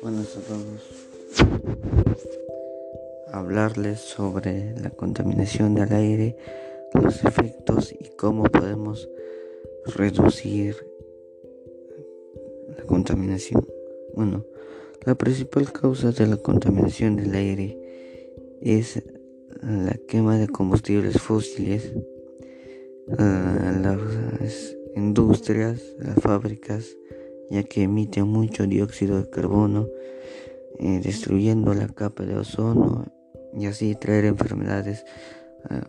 Buenas a todos. Hablarles sobre la contaminación del aire, los efectos y cómo podemos reducir la contaminación. Bueno, la principal causa de la contaminación del aire es la quema de combustibles fósiles, las industrias, las fábricas, ya que emite mucho dióxido de carbono, eh, destruyendo la capa de ozono y así traer enfermedades eh,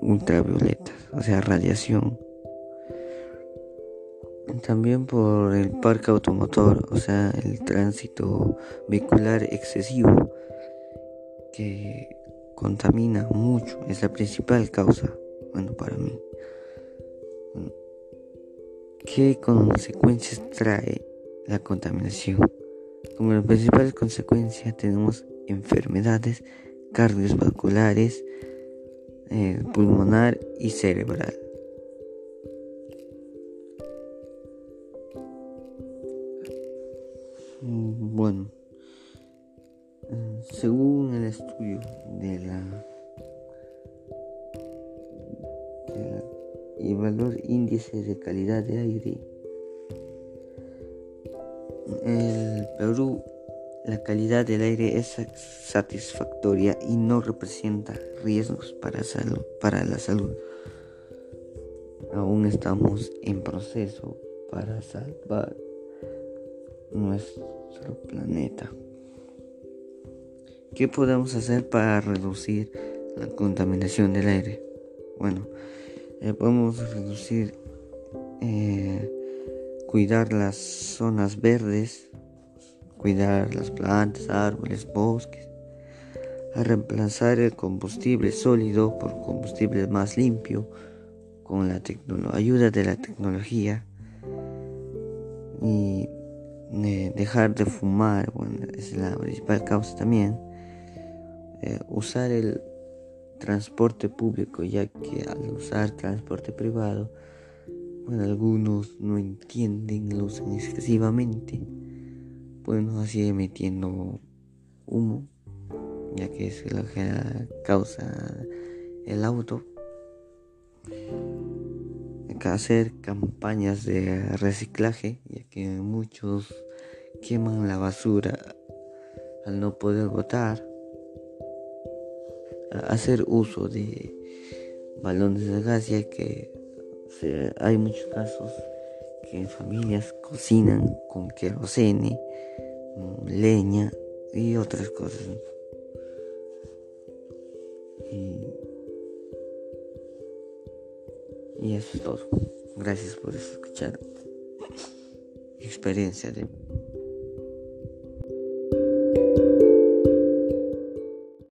ultravioletas, o sea, radiación. También por el parque automotor, o sea, el tránsito vehicular excesivo que contamina mucho, es la principal causa, bueno, para mí. ¿Qué consecuencias trae la contaminación? Como las principales consecuencias tenemos enfermedades cardiovasculares, eh, pulmonar y cerebral. Bueno, según el estudio de la y valor índice de calidad de aire. En Perú, la calidad del aire es satisfactoria y no representa riesgos para, salud, para la salud. Aún estamos en proceso para salvar nuestro planeta. ¿Qué podemos hacer para reducir la contaminación del aire? Bueno, eh, podemos reducir, eh, cuidar las zonas verdes, cuidar las plantas, árboles, bosques, a reemplazar el combustible sólido por combustible más limpio con la ayuda de la tecnología y eh, dejar de fumar, bueno, es la principal causa también, usar el transporte público, ya que al usar transporte privado, bueno, algunos no entienden, lo usan excesivamente, bueno, así emitiendo humo, ya que es lo que causa el auto. Hay que hacer campañas de reciclaje, ya que muchos queman la basura al no poder botar hacer uso de balones de gas ya que hay muchos casos que en familias cocinan con querosene, leña y otras cosas. Y eso es todo. Gracias por escuchar experiencia de